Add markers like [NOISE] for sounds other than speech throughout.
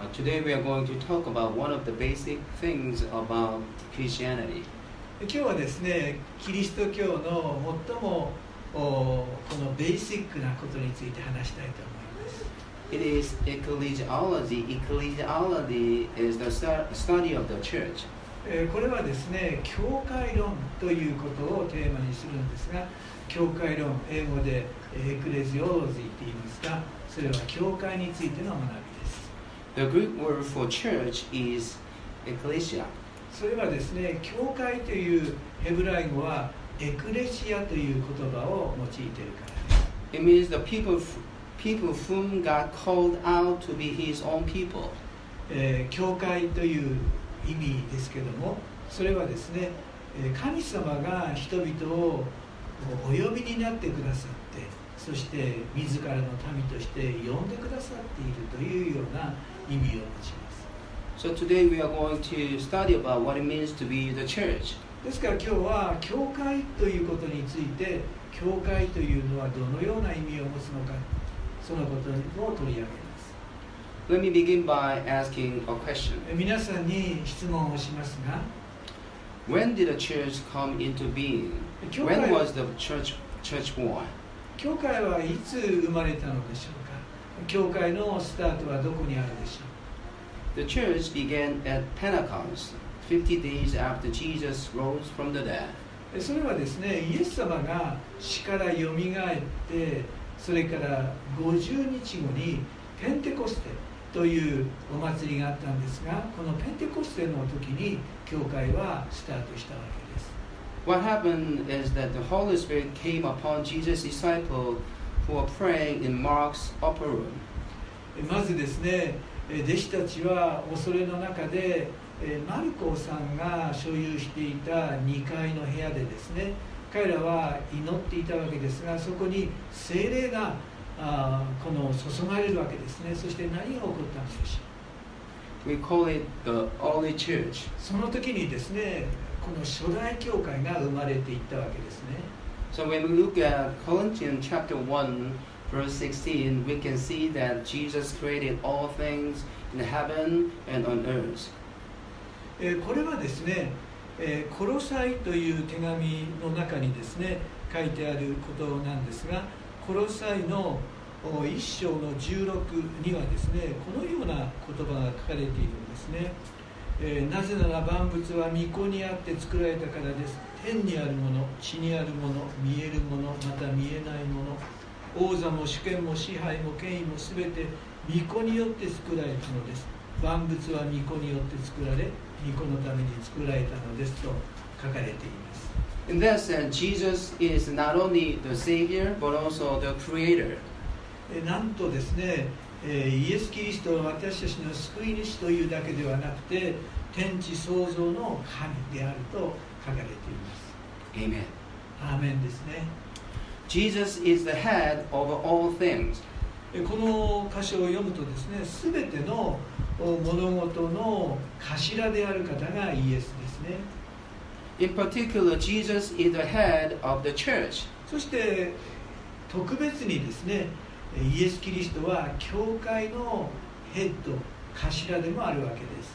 Uh, today we are going to talk about one of the basic things about Christianity. 今日はですねキリスト教の最もおこのベーシックなことについて話したいと思います It is ecclesiology. Ecclesiology is the stu- study of the church. えーこれはですね教会論ということをテーマにするんですが教会論英語でえーエクレジオロジーって言いますがそれは教会についての学び The Greek word for church is ecclesia. それはですね教会というヘブライ語はエクレシアという言葉を用いているからです It means the people, people whom God called out to be His own people. えー教会という意味ですけどもそれはですねえー神様が人々をお呼びになってくださってそして自らの民として呼んでくださっているというような意味を持ちます So today we are going to study about what it means to be the church. ですから今日は教会ということについて教会というのはどのような意味を持つのかそのことを取り上げます Let me begin by asking a question. えー皆さんに質問をしますが When did the church come into being? 教 When 会 was the church church born? 教会はいつ生まれたのでしょうか教会のスタートはどこにあるでしょう The church began at Pentecost, 50 days after Jesus rose from the dead. えそれはですねイエス様が死からよみがえってそれから50日後にペンテコステというお祭りがあったんですがこのペンテコステの時に教会はスタートしたわけです What happened is that the Holy Spirit came upon Jesus' disciples who were praying in Mark's upper room. えまずですねえ弟子たちは恐れの中でえマルコさんが所有していた2階の部屋でですね彼らは祈っていたわけですがそこに精霊があーこの注がれるわけですねそして何が起こったんでしょ We call it the early church. うその時にですねこの初代教会が生まれていったわけですね So when we look at Corinthians chapter 1, verse 16, we can see that Jesus created all things in heaven and on earth. えこれはですね、えーコロサイという手紙の中にですね書いてあることなんですがコロサイの1章の16にはですねこのような言葉が書かれているんですね、えーなぜなら万物は御子にあって作られたからです。天にあるもの地にあるもの見えるものまた見えないもの。王座も主権も支配も権威もすべて御子によって作られたのです。万物は御子によって作られ御子のために作られたのですと書かれています。In that sense, Jesus is not only the Savior, but also the Creator. えなんとですね、えーイエス・キリストは私たちの救い主というだけではなくて天地創造の神であると書かれています Amen. アーメンですね Jesus is the head over all things. えこの箇所を読むとですね全てのお物事の頭である方がイエスですね In particular, Jesus is the head of the church. そして特別にですねえイエス・キリストは教会のヘッド頭でもあるわけです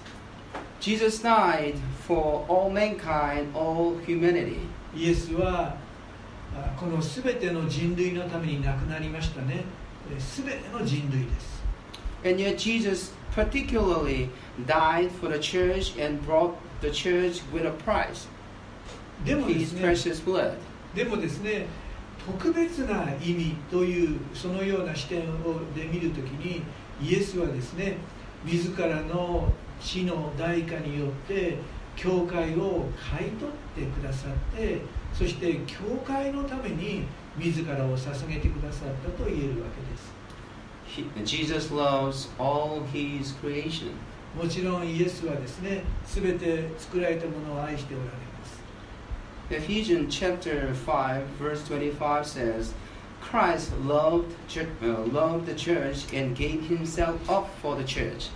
Jesus died for all mankind, all humanity. イエスはあこの全ての人類のために亡くなりましたねえ全ての人類です And yet, Jesus particularly died for the church and brought the church with a price でもで His すね precious blood. でもですね特別な意味というそのような視点をで見るときにイエスはですね自らの死の代価によって教会を買い取ってくださってそして教会のために自らを捧げてくださったと言えるわけです Jesus loves all His creation. もちろんイエスはですね全て作られたものを愛しておられます Ephesians chapter 5, verse 25 says, Christ loved, loved the church and gave himself up for the church.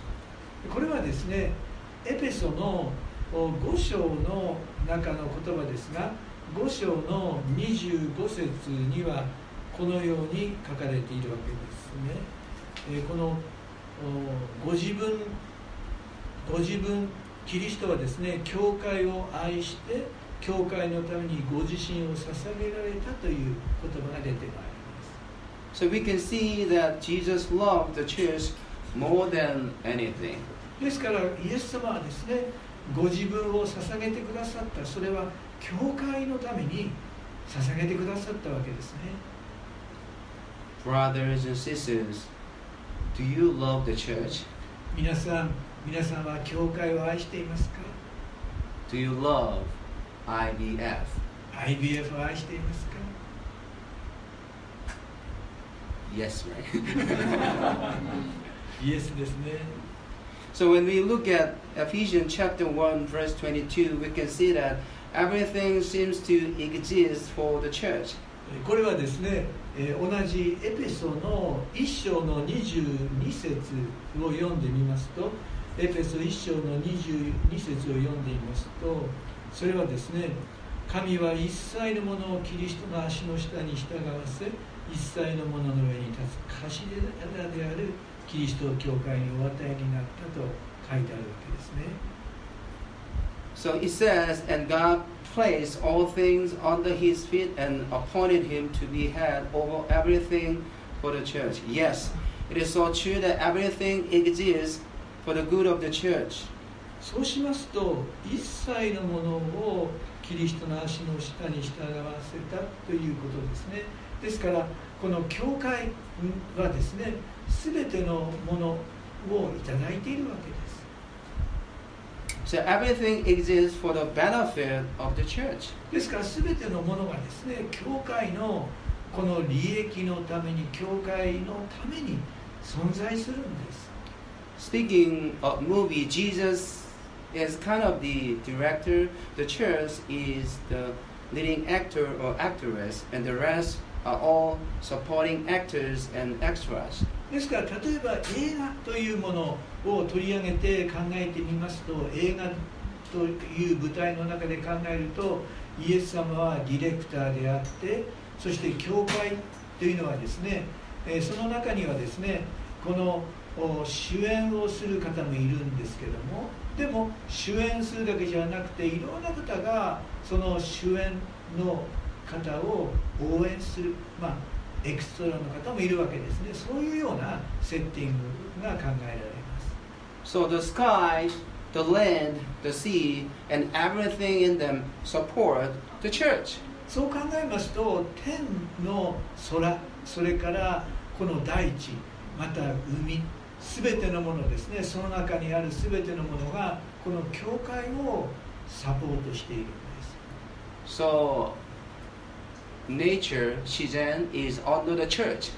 これはですねエペソの5章の中の言葉ですが5章の25節にはこのように書かれているわけですね。えこのご自分ご自分キリストはですね教会を愛して教会のためにご自身を捧げられたという言葉が出てまいります So we can see that Jesus loved the church more than anything. ですからイエス様はですねご自分を捧げてくださったそれは教会のために捧げてくださったわけですね Brothers and sisters, do you love the church? 皆さん皆さんは教会を愛していますか Do you love IBF? IBF を愛していますか Yes, right? イエスですね so when we look at Ephesians chapter 1 verse 22, we can see that everything seems to exist for the church. これはですね、えー同じエペソの1章の22節を読んでみますとエペソ1章の22節を読んでみますとそれはですね神は一切のものをキリストの足の下に従わせ一切のものの上に立つ頭であるキリストを教会にお与えになったと書いてあるわけですね So it says, and God placed all things under his feet and appointed him to be head over everything for the church. Yes, it is so true that everything exists for the good of the church. そうしますと一切のものをキリストの足の下に従わせたということですね。ですからこの教会はですね全てのものをいただいているわけです。So everything exists for the benefit of the church. ですから全てのものがですね教会のこの利益のために教会のために存在するんです。Speaking of movie, Jesus is kind of the director, the church is the leading actor or actress, and the rest are all supporting actors and extras. ですから例えば映画というものを取り上げて考えてみますと映画という舞台の中で考えるとイエス様はディレクターであってそして教会というのはですねその中にはですねこの主演をする方もいるんですけどもでも主演するだけじゃなくていろんな方がその主演の方を応援する、まあ、エクストラの方もいるわけですねそういうようなセッティングが考えられます So the sky, the land, the sea, and everything in them support the church. そう考えますと天の空それからこの大地また海すべてのものですねその中にあるすべてのものがこの教会をサポートしているんです So nature, Shizen, is under the church.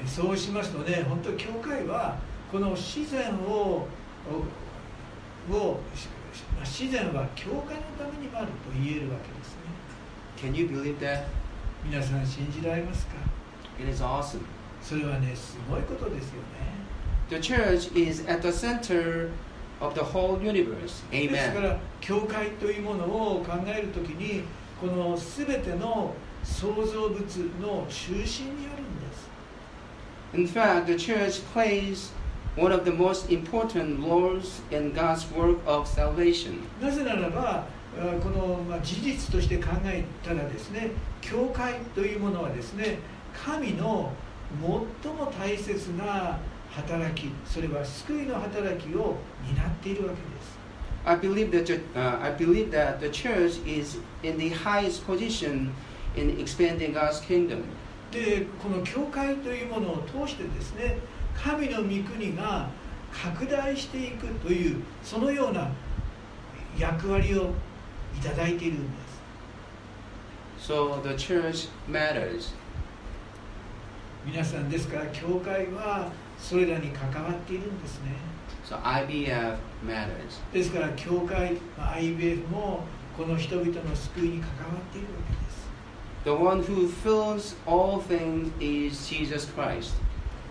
え [LAUGHS] そうしますとね本当教会はこの自然をを自然は教会のためにもあると言えるわけですね Can you believe that? 皆さん信じられますか？It is awesome. それはねすごいことですよね The church is at the center of the whole universe. ですか Amen. ら教会というものを考えるときにこの全ての創造物の中心にあるんです In fact, the church plays one of the most important roles in God's work of salvation. なぜならばあこの、まあ、事実として考えたらですね教会というものはですね神の最も大切な働きそれは救いの働きを担っているわけです I believe that uh, I believe that the church is in the highest position in expanding God's kingdom. でこの教会というものを通してですね神の御国が拡大していくというそのような役割をいただいているんです So the church matters. 皆さんですから教会はそれらに関わっているんですね So IBF matters. ですから教会まあ IBF もこの人々の救いに関わっているわけです The one who fills all things is Jesus Christ.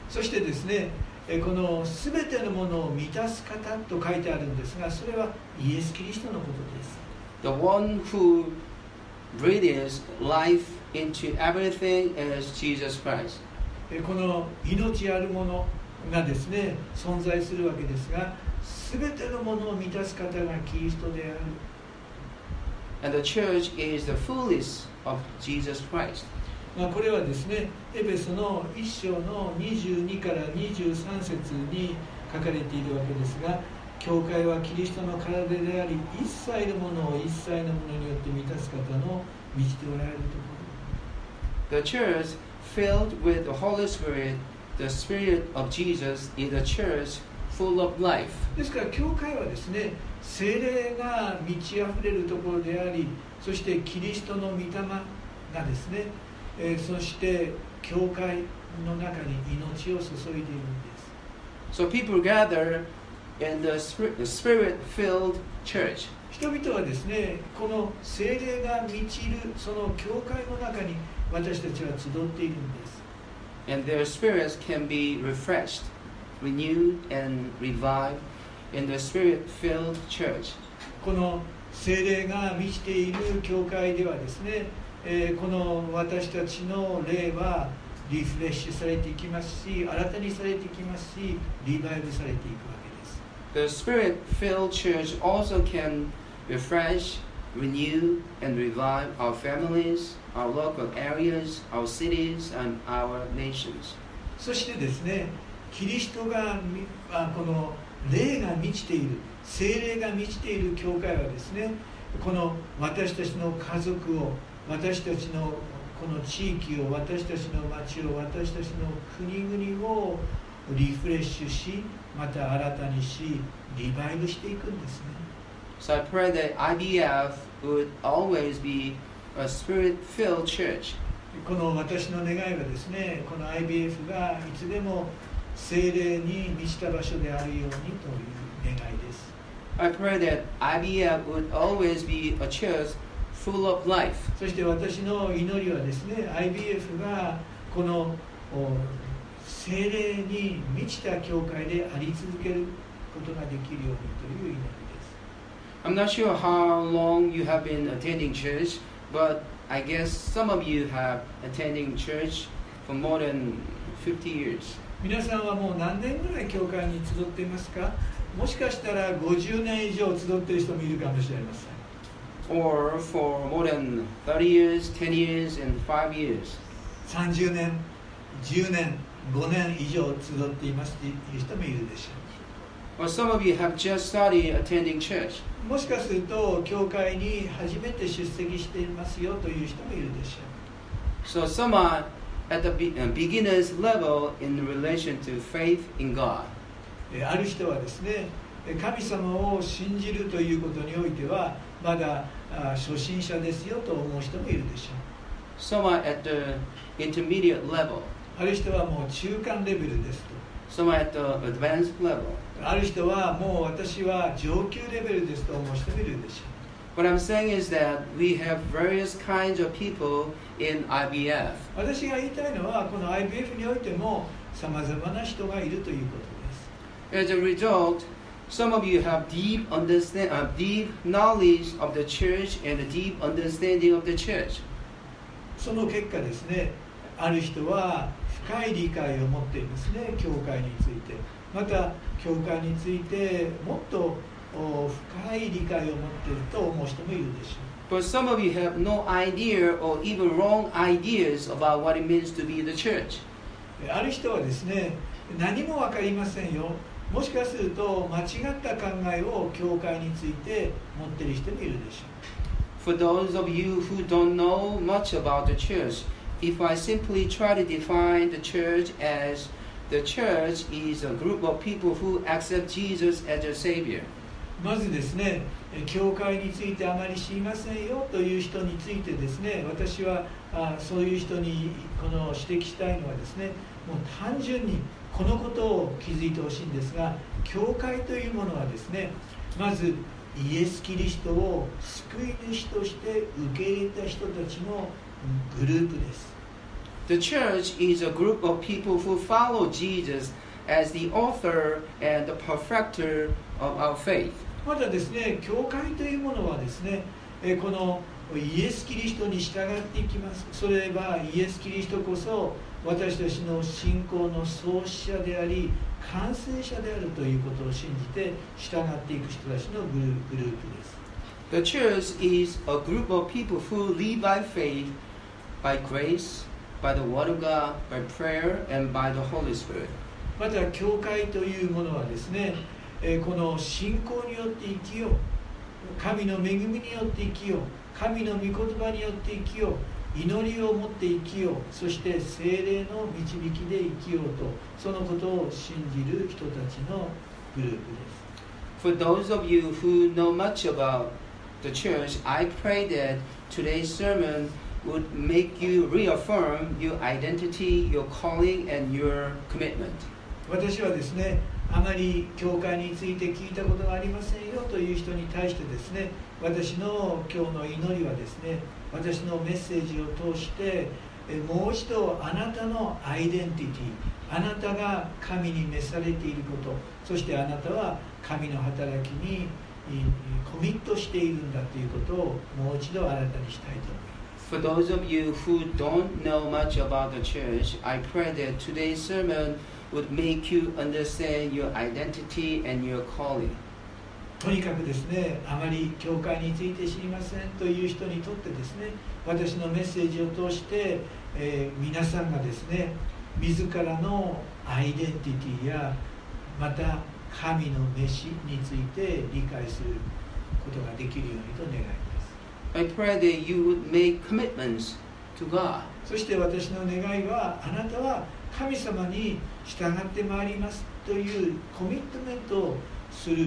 そしてですねえこの全てのものを満たす方と書いてあるんですがそれはイエス・キリストのことです The one who breathes life into everything is Jesus Christ. えこの命あるものがですね存在するわけですが全てのものを満たす方がキリストである And the church is the fullness of Jesus Christ. まあ、これはですねエペソの1章の22から23節に書かれているわけですが教会はキリストの体であり一切のものを一切のものによって満たす方の満ちておられるとこ The church filled with the Holy Spirit, the Spirit of Jesus, is a church full of life. ろですから教会はですね精霊が満ち溢れるところでありそしてキリストの御霊がですね、えーそして教会の中に命を注いでいるんです So people gather in the spirit filled church. 人々はですねこの精霊が満ちるその教会の中に私たちは集っているんです and their spirits can be refreshed, renewed, and revived in the spirit filled church. この精霊が満ちている教会ではですね、えーこの私たちの霊はリフレッシュされていきますし新たにされていきますしリバイブされていくわけです The spirit filled church also can refresh, renew, and revive our families, our local areas, our cities, and our nations. そしてですねキリストがこの霊が満ちている精霊が満ちている教会はですねこの私たちの家族を私たちのこの地域を私たちの町を私たちの国々をリフレッシュしまた新たにしリバイブしていくんですね So I pray that IBF would always be a spirit filled church. この私の願いはですねこの IBF がいつでも精霊に満ちた場所であるようにという願いです I pray that IBF would always be a church full of life. そして私の祈りはですね IBF がこのお精霊に満ちた教会であり続けることができるようにという祈り I'm not sure how long you have been attending church, but I guess some of you have attending church for more than 50 years. 皆さんはもう何年ぐらい教会に集っていますかもしかしたら50年以上集っている人もいるかもしれません Or for more than 30 years, 10 years, and 5 years. 30年10年5年以上集っていますという人もいるでしょ Or some of you have just started attending church. うもしかすると教会に初めて出席していますよという人もいるでしょう So some are at the be- uh, beginner's level in relation to faith in God. えーある人はですねえー神様を信じるということにおいてはまだあ初心者ですよと思う人もいるでしょ Some are at the intermediate level. うある人はもう中間レベルですと Some are at the advanced level. ある人はもう私は上級レベルですと思う人もいるでしょ What I'm saying is that we have various kinds of people in IBF. う私が言いたいのはこの IBF においてもさまざまな人がいるということです As a result, some of you have deep understand, uh, deep knowledge of the church and a deep understanding of the church. その結果ですねある人は深い理解を持っていますね教会についてまた教会についてもっとお深い理解を持っていると思う人もいるでしょ But some of you have no idea or even wrong ideas about what it means to be the church. うある人はですね何も分かりませんよもしかすると間違った考えを教会について持っている人もいるでしょ For those of you who don't know much about the church, if I simply try to define the church as the church is a group of people who accept Jesus as their Savior. まずですねえ教会についてあまり知りませんよという人についてですね私はあそういう人にこの指摘したいのはですねもう単純にこのことを気づいてほしいんですが教会というものはですねまずイエス・キリストを救い主として受け入れた人たちのグループです The church is a group of people who follow Jesus as the author and the perfecter of our faith. またですね教会というものはですねえーこのイエス・キリストに従っていきますそれはイエス・キリストこそ私たちの信仰の創始者であり完成者であるということを信じて従っていく人たちのグルグループです The church is a group of people who live by faith, by grace, by the Word of God, by prayer, and by the Holy Spirit. また教会というものはですね、えーこの信仰によって生きよう神の恵みによって生きよう神の御言葉によって生きよう祈りを持って生きようそして精霊の導きで生きようとそのことを信じる人たちのグループです For those of you who know much about the church, I pray that today's sermon would make you reaffirm your identity, your calling, and your commitment. 私はですねあまり教会について聞いたことがありませんよという人に対してですね私の今日の祈りはですね私のメッセージを通してもう一度あなたのアイデンティティあなたが神に召されていることそしてあなたは神の働きにコミットしているんだということをもう一度新たにしたいと思います For those of you who don't know much about the church, I pray that today's sermon would make you understand your identity and your calling. とにかくですねあまり教会について知りませんという人にとってですね私のメッセージを通して、えー皆さんがですね自らのアイデンティティやまた神の召しについて理解することができるようにと願います I pray that you would make commitments to God. そして私の願いはあなたは神様に従ってまいりますというコミットメントをする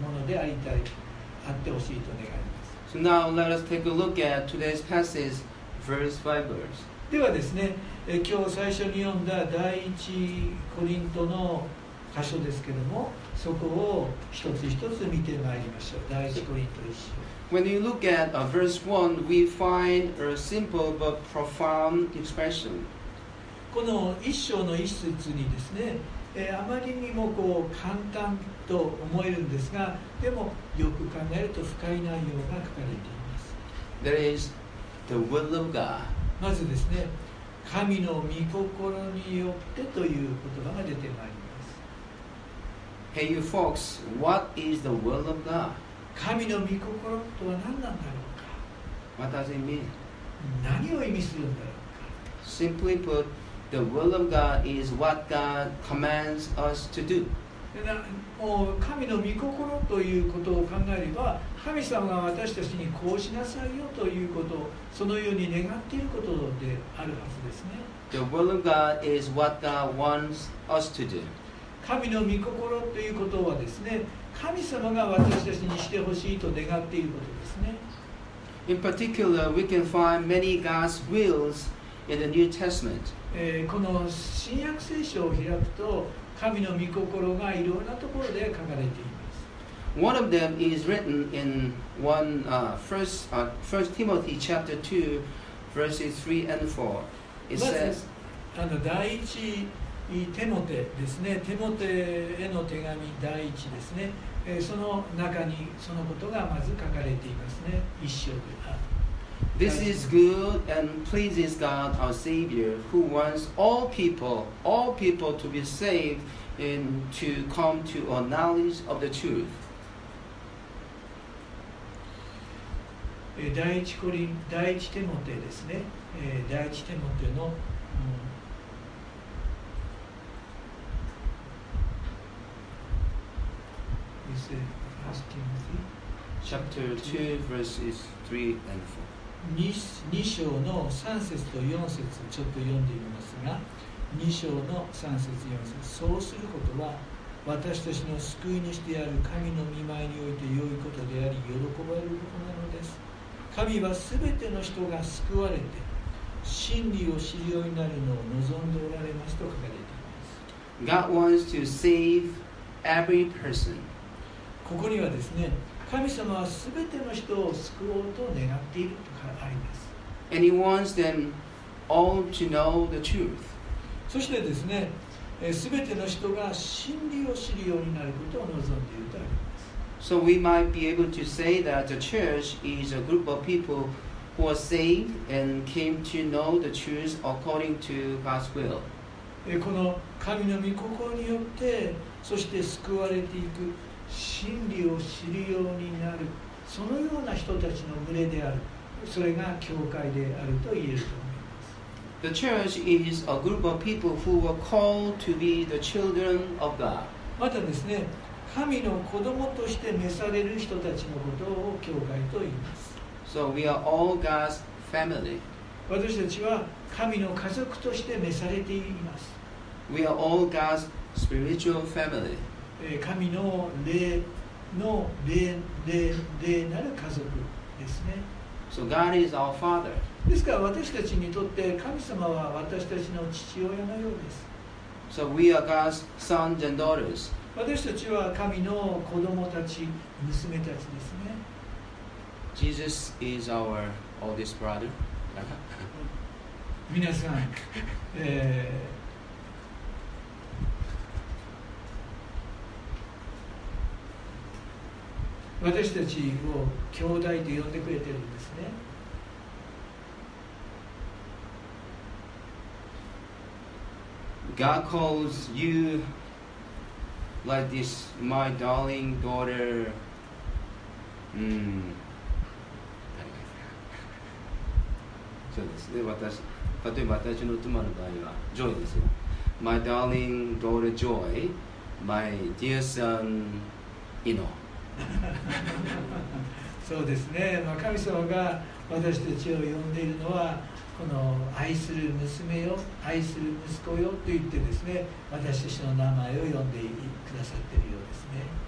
ものでありたいあってほしいと願います So now let us take a look at today's passage, verse 5 verse. ではですね、えー今日最初に読んだ第一コリントの箇所ですけどもそこを一つ一つ見てまいりましょう第一コリント一章 When you look at uh, verse 1, we find a simple but profound expression. この一章の一節にですね、えーあまりにもこう簡単と思えるんですがでもよく考えると深い内容が書かれています That is the will of God. まずですね神の御心によってという言葉が出てまいります Hey, you folks, what is the will of God? 神の御心とは何なんだろうか？What does it mean? 何を意味するんだろ Simply put, the will of God is what God commands us to do. もう神の御心ということを考えれば神様が私たちにこうしなさいよということそのように願っていることであるはずですね The will of God is what God wants us to do. 神の御心ということはですね神様が私たちにしてほしいと願っていることですね In particular, we can find many God's wills in the New Testament. えーこの新約聖書を開くと神の御心がいろんなところで書かれています One of them is written in one uh, first, uh, first Timothy chapter 2, verses 3 and 4. It ま says, ずあの第一 テモテですねテモテへの手紙第一ですね、えーその中にそのことがまず書かれていますね一章であ This is good and pleases God our Savior, who wants all people, all people to be saved and to come to a knowledge of the truth. えー第一コリン第一テモテですね、えー第一テモテの、うん You say First Timothy Chapter 2, verses 3 and 2, 2章の3節と4節ちょっと読んでみますが2章の3節4節そうすることは私たちの救い主である神の御前において良いことであり喜ばれることなのです神は全ての人が救われて真理を知るようになるのを望んでおられますと書かれています 4. God wants to save every person. ここにはですね神様は全ての人を救おうと願っているとあります And He wants them all to know the truth. そしてですね、えー、全ての人が真理を知るようになることを望んでいるとあります So we might be able to say that the church is a group of people who are saved and came to know the truth according to God's will. えこの神の御心によってそして救われていく真理を知るようになるそのような人たちの群れであるそれが教会であると言えると思います The church is a group of people who were called to be the children of God. またですね神の子供として召される人たちのことを教会と言います So we are all God's family. 私たちは神の家族として召されています We are all God's spiritual family. えー神の霊の霊霊霊なる家族ですね So God is our Father. ですから私たちにとって神様は私たちの父親のようです So we are God's sons and daughters. 私たちは神の子供たち娘たちですね Jesus is our oldest brother. 皆さん、えー私たちを兄弟と呼んでくれてるんですね God calls you like this, my darling daughter. Mm. そうですね、私、例えば私の妻の場合は、ジョイですよ。My darling daughter Joy, my dear son, Ino. [LAUGHS] そうですね、まあ、神様が私たちを呼んでいるのはこの愛する娘よ愛する息子よと言ってですね私たちの名前を呼んでくださっているようですね。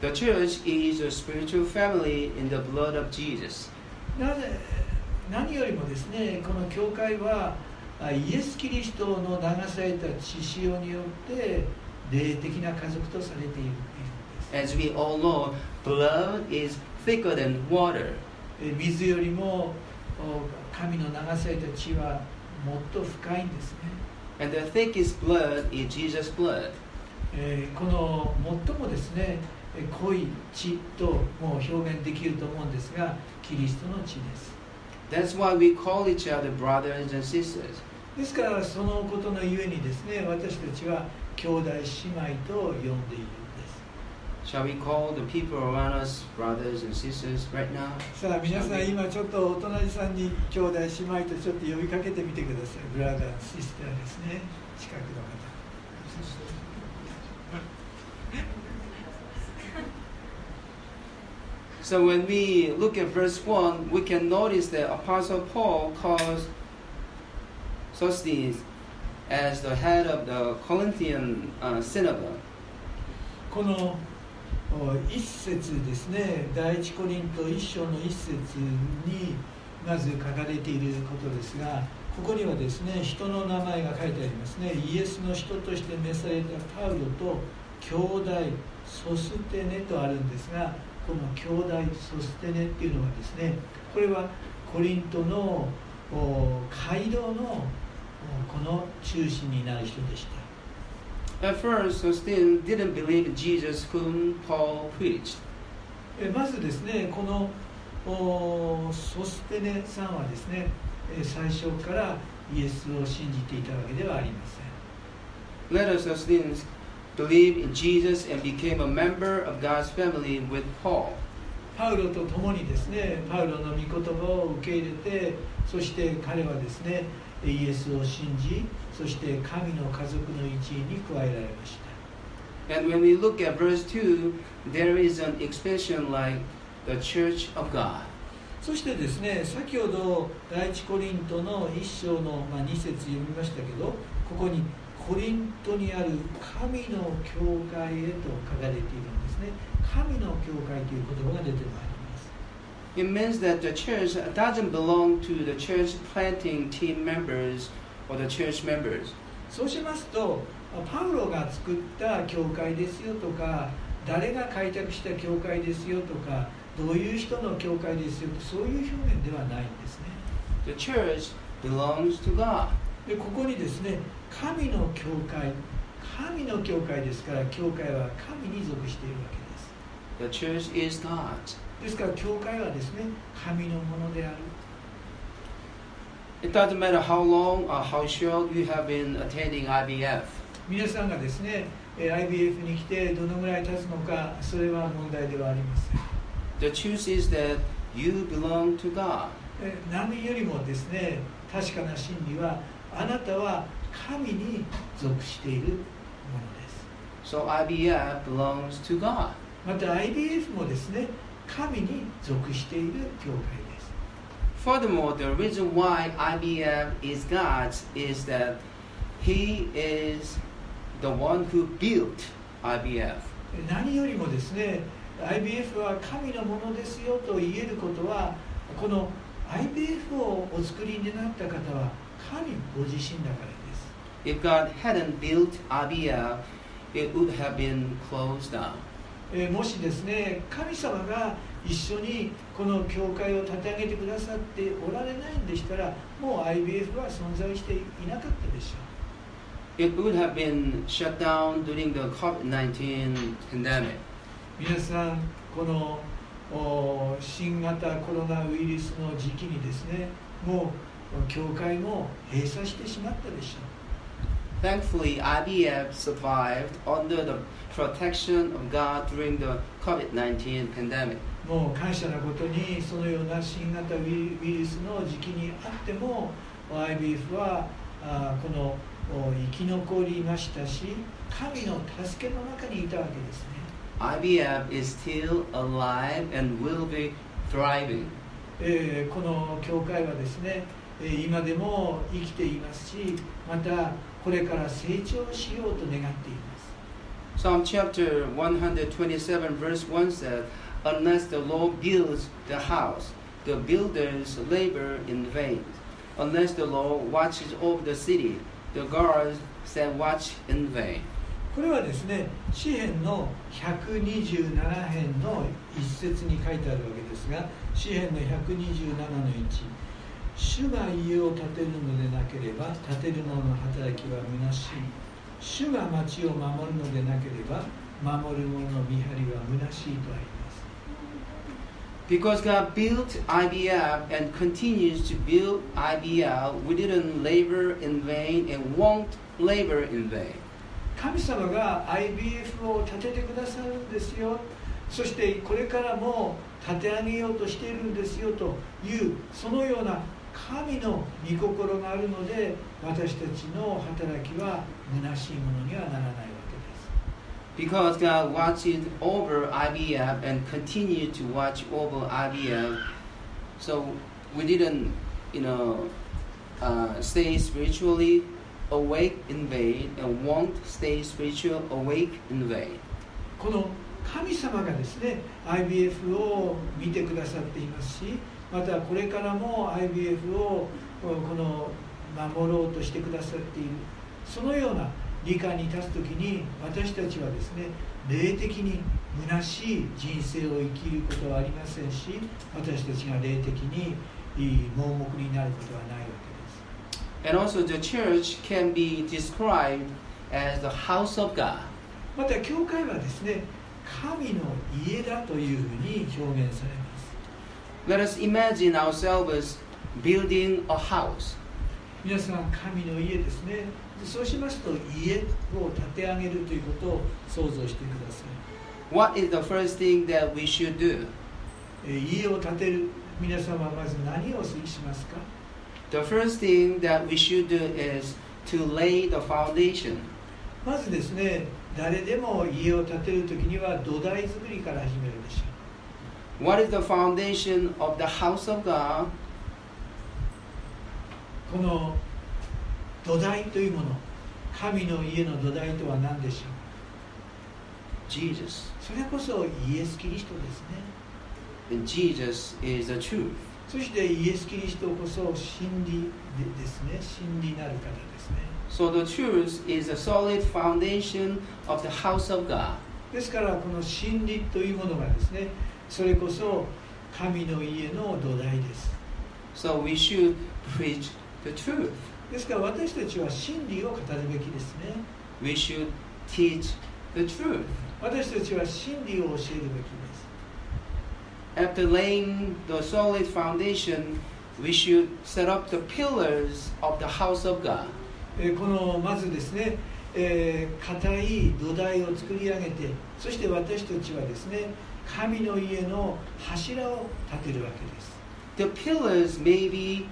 The church is a spiritual family in the blood of Jesus. なぜ何よりもですねこの教会はあイエス・キリストの流された血潮によって霊的な家族とされている As we all know, blood is thicker than water. え水よりもお神の流された血はもっと深いんですね And the thickest blood is Jesus' blood. えーこの最もですねえー濃い血ともう表現できると思うんですがキリストの血です That's why we call each other brothers and sisters. ですからそのことのゆえにですね私たちは兄弟姉妹と呼んでいるんです Shall we call the people around us brothers and sisters right now? さあ皆さん今ちょっとお隣さんに兄弟姉妹とちょっと呼びかけてみてくださいブラザーシスターですね近くの方 So [LAUGHS] when we look at verse 1, we can notice that Apostle Paul calls Sosthenes as the head of the Corinthian uh, synagogue. このお 一節ですね。第一コリント一章の一節にまず書かれていることですがここにはですね人の名前が書いてありますね。イエスの人として召されたパウロと兄弟ソステネとあるんですがこの兄弟ソステネっていうのはですねこれはコリントの街道のこの中心になる人でした。At first, Sosthenes didn't believe Jesus whom Paul preached. えまずですねこのおソステネさんはですねえ最初からイエスを信じていたわけではありません Later, Sosthenes believed in Jesus and became a member of God's family with Paul. パウロと共にですねパウロの御言葉を受け入れてそして彼はですねイエスを信じそして神の家族の一員に加えられました And when we look at verse 2, there is an expression like the church of God. そしてですね先ほど第一コリントの一章の、まあ、2節読みましたけどここにコリントにある神の教会へと書かれているんですね神の教会という言葉が出てまいります It means that the church doesn't belong to the church planting team members or the church members. そうしますとパウロが作った教会ですよとか誰が開拓した教会ですよとかどういう人の教会ですよとそういう表現ではないんですね The church belongs to God. でここにですね神の教会神の教会ですから教会は神に属しているわけです The church is God's. ですから教会はですね神のものである It doesn't matter how long or how short you have been attending IBF. 皆さんがですねえー IBF に来てどのぐらい経つのかそれは問題ではありません The truth is that you belong to God. えー何よりもですね確かな真理はあなたは神に属しているものです So IBF belongs to God. また IBF もですね神に属している教会です Furthermore, the reason why IBF is God's is that He is the one who built IBF. 何よりもですね IBF は神のものですよと言えることはこの IBF をお作りになった方は神ご自身だからです If God hadn't built IBF, it would have been closed down. えーもしですね神様が一緒にこの教会を立て上げてくださっておられないんでしたらもう IBF は存在していなかったでしょ It would have been shut down during the COVID-19 pandemic. う皆さんこのお新型コロナウイルスの時期にですねもう教会も閉鎖してしまったでしょう Thankfully, IBF survived under the protection of God during the COVID-19 pandemic. もう感謝なことにそのような新型ウイルスの時期にあっても IBF はあこのお生き残りましたし神の助けの中にいたわけですね IBF is still alive and will be thriving. えーこの教会はですね、えー今でも生きていますしまたこれから成長しようと願っています Psalm chapter 127, verse 1 says, Unless the Lord builds the house, the builders labor in vain. Unless the Lord watches over the city, the guards set watch in vain. これはですね詩編の127編の一節に書いてあるわけですが詩編の127の1主が家を建てるのでなければ建てる者の働きは虚しい主が町を守るのでなければ守る者の見張りは虚しいとあります Because God built IBF and continues to build IBF, we didn't labor in vain and won't labor in vain. 神様が IBF を建ててくださるんですよそしてこれからも立て上げようとしているんですよというそのような神の御心があるので私たちの働きは虚しいものにはならない Because God watches over IBF and continue to watch over IBF, so we didn't, you know, uh, stay spiritually awake in vain and won't stay spiritual awake in vain. この神様がですね IBF を見てくださっていますしまたこれからも IBF をこの守ろうとしてくださっているそのような 理解に立つ時に私たちはですね霊的に虚しい人生を生きることはありませんし私たちが霊的に盲目になることはないわけです And also, the church can be described as the house of God. また教会はですね神の家だというふうに表現されます Let us imagine ourselves building a house. 皆さん神の家ですねそうしますと家を建て上げるということを想像してくださ What is the first thing that we should do? 家を建てる皆様はまず何をしますか The first thing that we should do is to lay the foundation. まずですね誰でも家を建てる時には土台作りから始めるでしょ What is the foundation of the house of God? うこの土台というもの。神の家の土台とは何でしょう？ジーズそれこそイエス・キリストですね。で、ジー Jesus is the truth. そしてイエス・キリストこそ真理でですね。真理なる方ですね。So the truth is a solid foundation of the house of がですからこの真理というものがですね、それこそ神の家の土台です。So we should preach the truth. ですから私たちは真理を語るべきですね We should teach the truth. 私たちは真理を教えるべきです After laying the solid foundation, we should set up the pillars of the house of God. えーこのまずですね、えー硬い土台を作り上げてそして私たちはですね神の家の柱を立てるわけです The pillars may be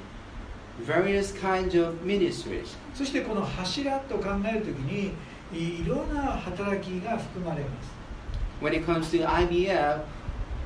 various kinds of ministries. そしてこの柱と考えるときにいいろんな働きが含まれます When it comes to IBF,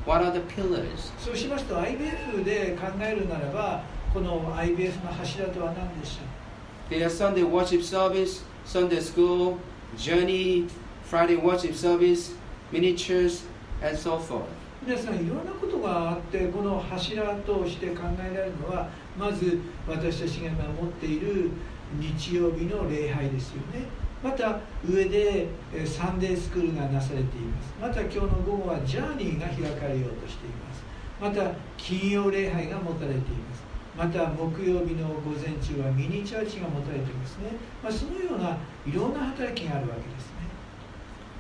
what are the pillars? そうしますと IBF で考えるならばこの IBF の柱とは何でしょう There are Sunday worship service, Sunday school, journey, Friday worship service, miniatures, and so forth. 皆さんいろんなことがあってこの柱として考えられるのはまず私たちが今持っている日曜日の礼拝ですよね。また上でえーサンデースクールがなされています。また今日の午後はジャーニーが開かれようとしています。また金曜礼拝が持たれています。また木曜日の午前中はミニチャーチが持たれていますね、まあ、そのようないろんな働きがあるわけですね。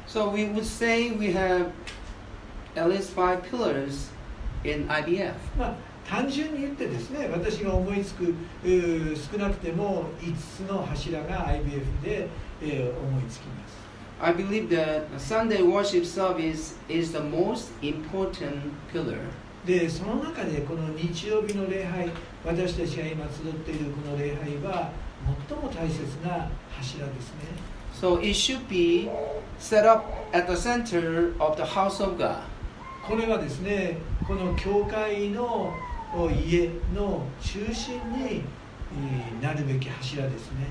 So we would say we have at least five pillars in IBF. まあ、単純に言ってですね私が思いつく少なくても5つの柱が IBF で、えー思いつきます I believe that Sunday worship service is the most important pillar. でその中でこの日曜日の礼拝私たちが今集っているこの礼拝は最も大切な柱ですね So it should be set up at the center of the house of God. これはですねこの教会のお家の中心にえーなるべき柱ですね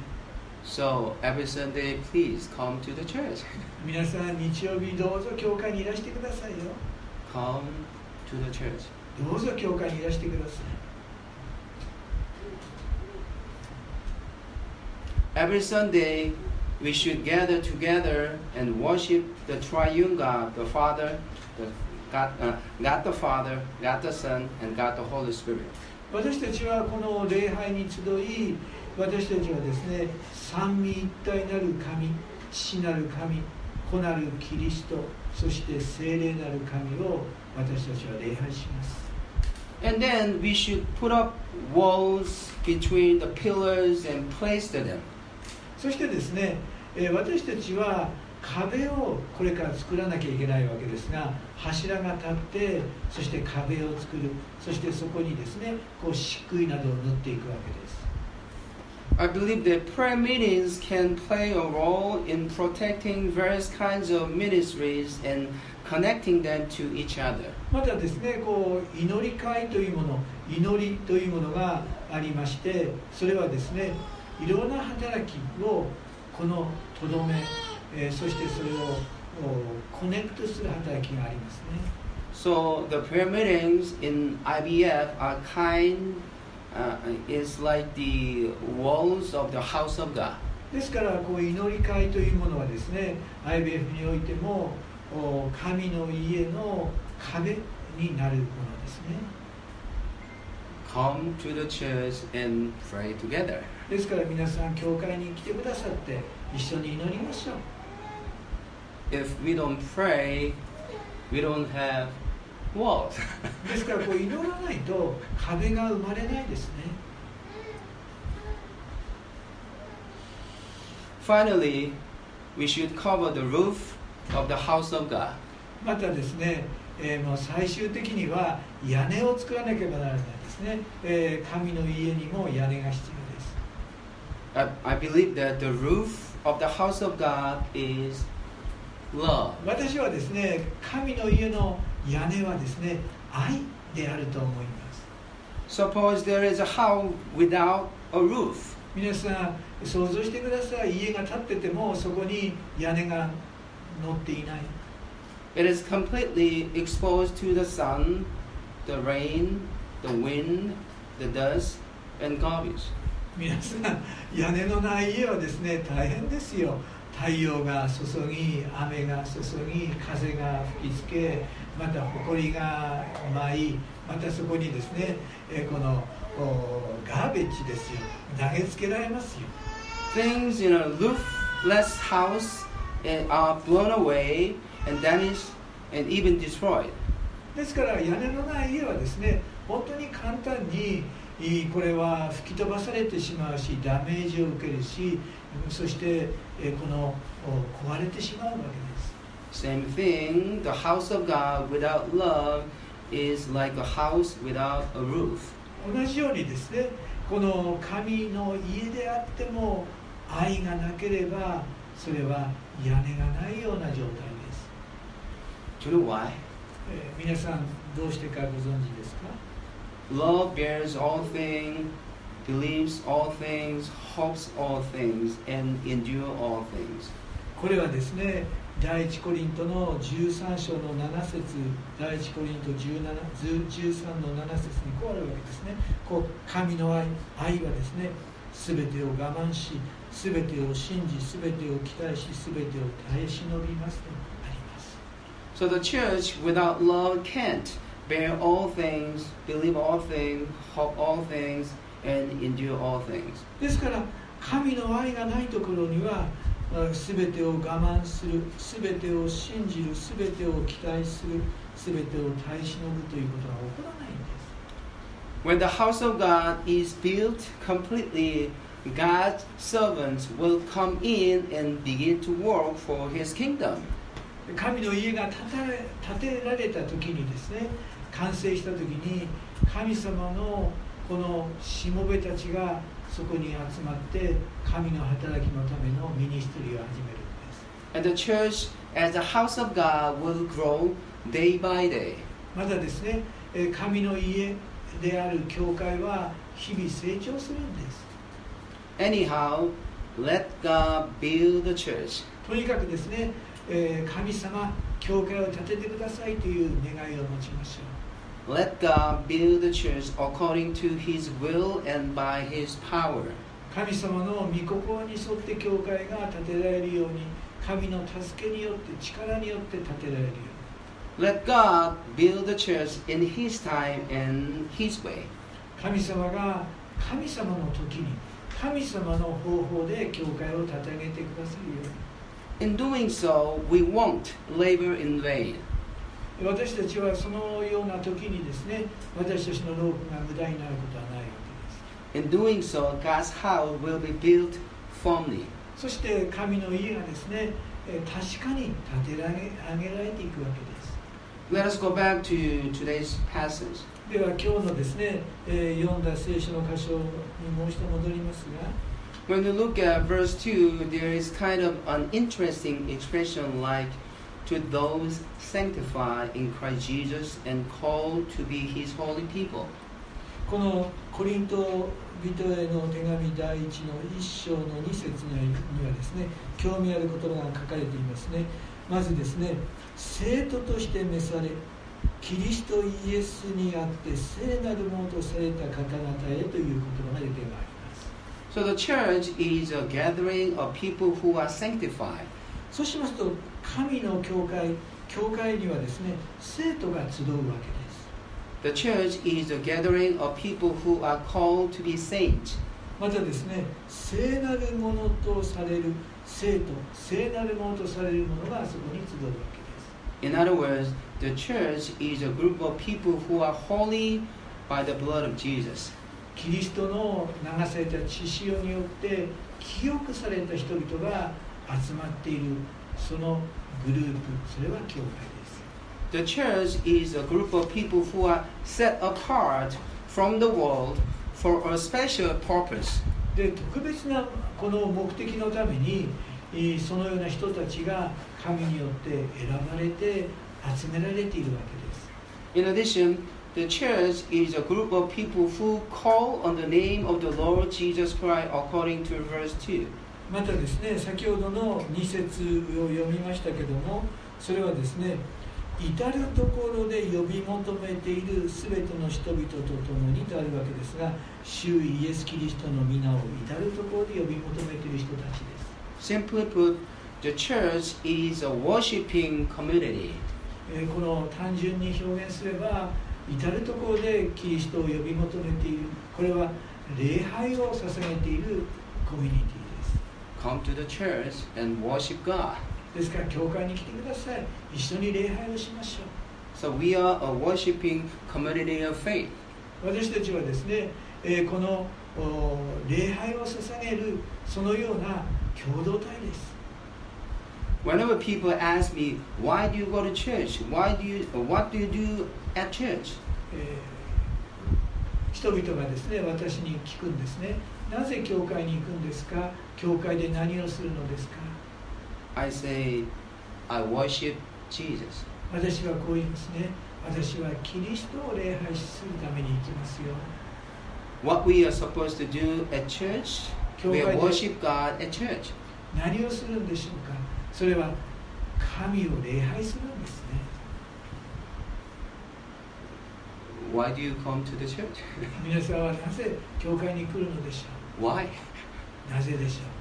So every Sunday, please come to the church. 皆さん日曜日どうぞ教会にいらしてくださいよ Come to the church. どうぞ教会にいらしてください Every Sunday, we should gather together and worship the triune God, the Father, the God, uh, God the Father, God the Son, and God the Holy Spirit. 私たちはこの礼拝に集い私たちはですね三位一体なる神父なる神子なるキリストそして聖霊なる神を私たちは礼拝します And then we should put up walls between the pillars and place them. そしてですねえー私たちは壁をこれから作らなきゃいけないわけですが柱が立ってそして壁を作るそしてそこにですねこう漆喰などを塗っていくわけです I believe that prayer meetings can play a role in protecting various kinds of ministries and connecting them to each other. またですねこう祈り会というもの祈りというものがありましてそれはですねいろんな働きをこのとどめ、えーそしてそれをおコネクトする働きがありますね So the prayer meetings in IBF are kind, uh, is like the walls of the house of God. ですからこう祈り会というものはですね IBF においてもお神の家の壁になるものですね Come to the church and pray together. ですから皆さん教会に来てくださって一緒に祈りましょう If we don't pray, we don't have walls. [LAUGHS] ですからこう祈らないと壁が生まれないですね Finally, we should cover the roof of the house of God. またですね、えーもう最終的には屋根を作らなければならないですね、えー神の家にも屋根が必要です I, I believe that the roof of the house of God is love. 私はですね神の家の屋根はですね愛であると思います Suppose there is a house without a roof. 皆さん想像してください家が建っててもそこに屋根が乗っていない It is completely exposed to the sun, the rain, the wind, the dust, and garbage. 皆さん屋根のない家はですね大変ですよ 太陽が注ぎ雨が注ぎ風が吹きつけまた埃が舞いまたそこにですねえーこのおガーベッジですよ投げつけられますよ Things in a roofless house eh, are blown away and damaged and even destroyed. ですから屋根のない家はですね本当に簡単に、いこれは吹き飛ばされてしまうしダメージを受けるしそしてえこのお壊れてしまうわけです Same thing, the house of God without love is like a house without a roof. 同じようにですねこの神の家であっても愛がなければそれは屋根がないような状態です、Do you know why? えー皆さんどうしてかご存知ですか Love bears all things, believes all things, hopes all things, and endure all things. これはですね第一コリントの13章の7節第一コリント17 13の7節にこうあるわけですねこう神の愛愛はですね全てを我慢し全てを信じ全てを期待し全てを耐え忍びますとあります So the church without love can't bear all things, believe all things, hope all things, and endure all things. ですから神の愛がないところにはあ全てを我慢する全てを信じる全てを期待する全てを耐え忍ぶということが起こらないんです When the house of God is built completely, God's servants will come in and begin to work for his kingdom. 神の家が建てられた時にですね完成した時に神様のこのしもべたちがそこに集まって神の働きのためのミニストリーを始めるんです And the church, as the house of God, will grow day by day. またですねえー神の家である教会は日々成長するんです Anyhow, let God build the church. とにかくですね、えー神様教会を建ててくださいという願いを持ちましょう Let God build the church according to his will and by his power. 神様の御心に沿って教会が建てられるように神の助けによって力によって建てられるように Let God build the church in his time and his way. 神様が神様の時に神様の方法で教会を立て上げてくださるように In doing so, we won't labor in vain. 私たちはそのような時にですね私たちの労苦が無駄になることはないわけです In doing so, God's house will be built firmly. そして神の家がですねえー確かに建てられ上げられていくわけです Let us go back to today's passage. では今日のですね、えー読んだ聖書の箇所にもう一度戻りますが When you look at verse 2, there is kind of an interesting expression like to those sanctified in Christ Jesus and called to be his holy people. このコリント人への手紙第一の一章の二節にはですね興味ある言葉が書かれていますねまずですね生徒として召されキリストイエスにあって聖なるものとされた方々へという言葉が出てまいります So the church is a gathering of people who are sanctified. そうしますと神の教会教会にはですね生徒が集うわけです The church is a gathering of people who are called to be saints. またですね聖なるものとされる生徒聖なるものとされるものがそこに集うわけです In other words, the church is a group of people who are holy by the blood of Jesus. キリストの流された血潮によって清くされた人々が集まっているそのグループそれは教会です The church is a group of people who are set apart from the world for a special purpose. で特別なこの目的のためにえーそのような人たちが神によって選ばれて集められているわけです In addition, the church is a group of people who call on the name of the Lord Jesus Christ according to verse 2. またですね先ほどの2節を読みましたけどもそれはですね至る所で呼び求めている全ての人々と共にとあるわけですが主イエス・キリストの皆を至る所で呼び求めている人たちです Simply put, the church is a worshiping community. えーこの単純に表現すれば至る所でキリストを呼び求めているこれは礼拝を捧げているコミュニティ Come to the church and worship God. ですから教会に来てください一緒に礼拝をしましょう So we are a worshiping community of faith. 私たちはですね、えーこのお礼拝を捧げるそのような共同体です Whenever people ask me, why do you go to church? Why do you, what do you do at church? えー人々がですね私に聞くんですねなぜ教会に行くんですか教会で何をするのですか I say, I worship Jesus. 私はこう言いますね私はキリストを礼拝するために行きますよ What we are supposed to do at church, we worship God at church. 何をするんでしょうかそれは神を礼拝するんですね Why do you come to the church? 皆さんはなぜ教会に来るのでしょ Why? うなぜでしょ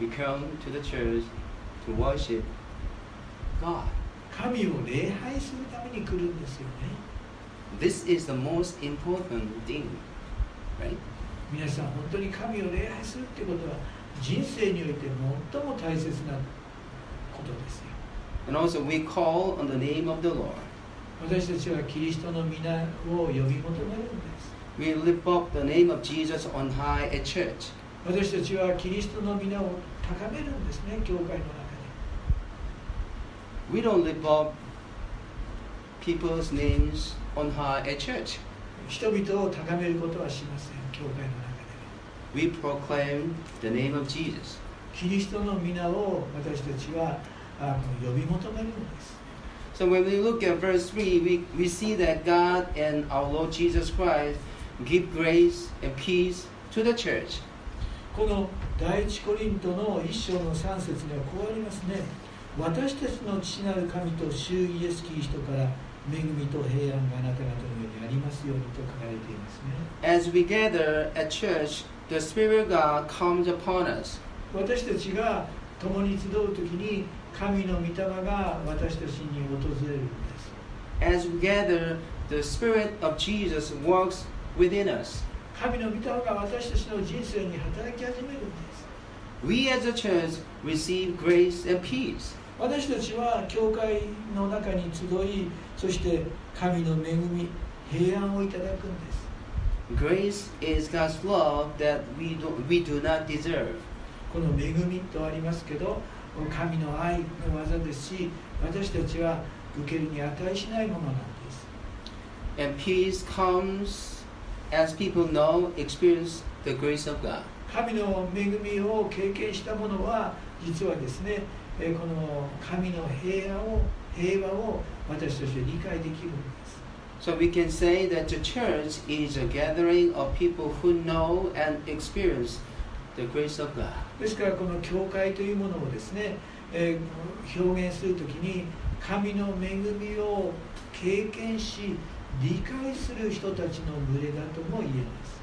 We come to the church to worship God. う神を礼拝するために来るんですよね This is the most important thing, right? 皆さん本当に神を礼拝するってことは人生において最も大切なことですよ And also, we call on the name of the Lord. 私たちはキリストの皆を呼び求めるんです We lift up the name of Jesus on high at church. 私たちはキリストの皆を高めるんですね教会の中で We don't lift up people's names on high at church. 人々を高めることはしません教会の中では We proclaim the name of Jesus. キリストの皆を私たちはあこの呼び求めるんです So when we look at verse 3, we, we see that God and our Lord Jesus Christ give grace and peace to the church. この第一コリントの一章の3節にはこうありますね私たちの父なる神と主イエス・キリストから恵みと平安があなた方の上にありますようにと書かれていますね As we gather at church, the Spirit of God comes upon us. 私たちが共に集う時に神の御霊が私たちに訪れるんです As we gather, the Spirit of Jesus works within us. 神の御霊が私たちの人生に働き始めるんです We as a church receive grace and peace. 私たちは教会の中に集いそして神の恵み平安をいただくんです Grace is God's love that we do, we do not deserve. この恵みとありますけど神の愛の技ですし私たちは受けるに値しないものなんです And peace comes as people know, experience the grace of God. 神の恵みを経験した者は実はですねえーこの神の平安を平和を私たちは理解できるんです So we can say that the church is a gathering of people who know and experience the grace of God. ですからこの教会というものをですね、えー表現するときに神の恵みを経験し 理解する人たちの群れだとも言えます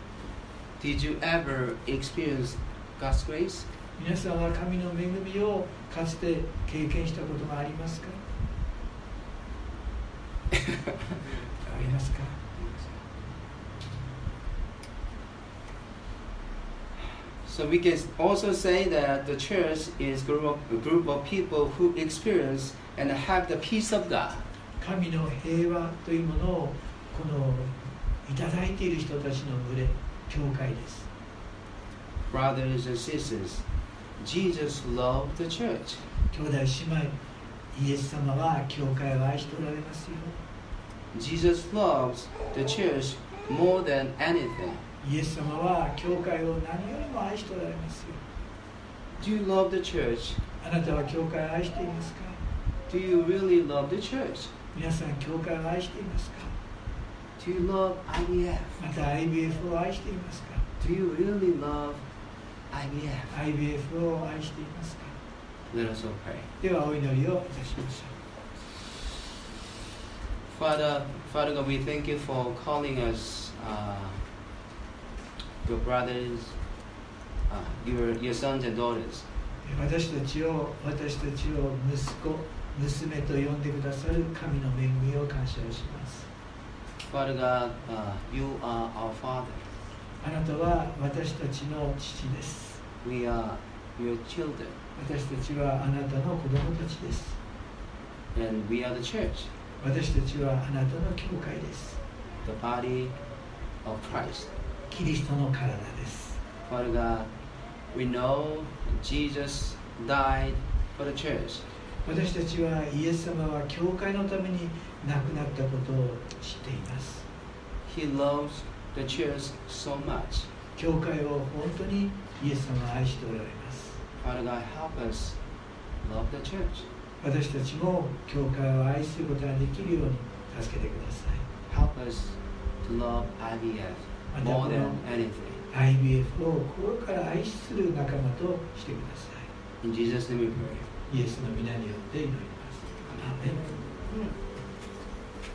Did you ever experience God's grace? 皆さんは神の恵みをかつて経験したことがありますかありますか [LAUGHS] So we can also say that the church is group of, a group of people who experience and have the peace of God. 神の平和というものをこのいただいている人たちの群れ教会です Brothers and sisters, Jesus loved the church. 兄弟姉妹イエス様は教会を愛しておられますよ Jesus loves the church more than anything. イエス様は教会を何よりも愛しておられますよ Do you love the church? あなたは教会を愛していますか Do you really love the church? 皆さん教会を愛していますか Do you love IBF? また IBF を愛していますか Do you really love IBF? IBF を愛していますか Let us all pray. ではお祈りをいたしましょ Father, Father God, we thank you for calling us, uh, your brothers, uh, your your sons and daughters. う私たちを私たちを息子 娘と呼んでくださる神の恵みを感謝をします Father God, uh, you are our Father. あなたは私たちの父です We are your children, 私たちはあなたの子供たちです and we are the church, 私たちはあなたの教会です the body of Christ. キリストの体です Father God, we know Jesus died for the church. 私たちはイエス様は教会のために亡くなったことを知っています He loves the church so much. 教会を本当にイエス様は愛しておられます Father God, help us love the church. 私たちも教会を愛することができるように助けてください Help us to love IVF more than anything. IBF を心から愛する仲間としてくださ In Jesus' name we pray. イエスの皆によって祈ります。アーメン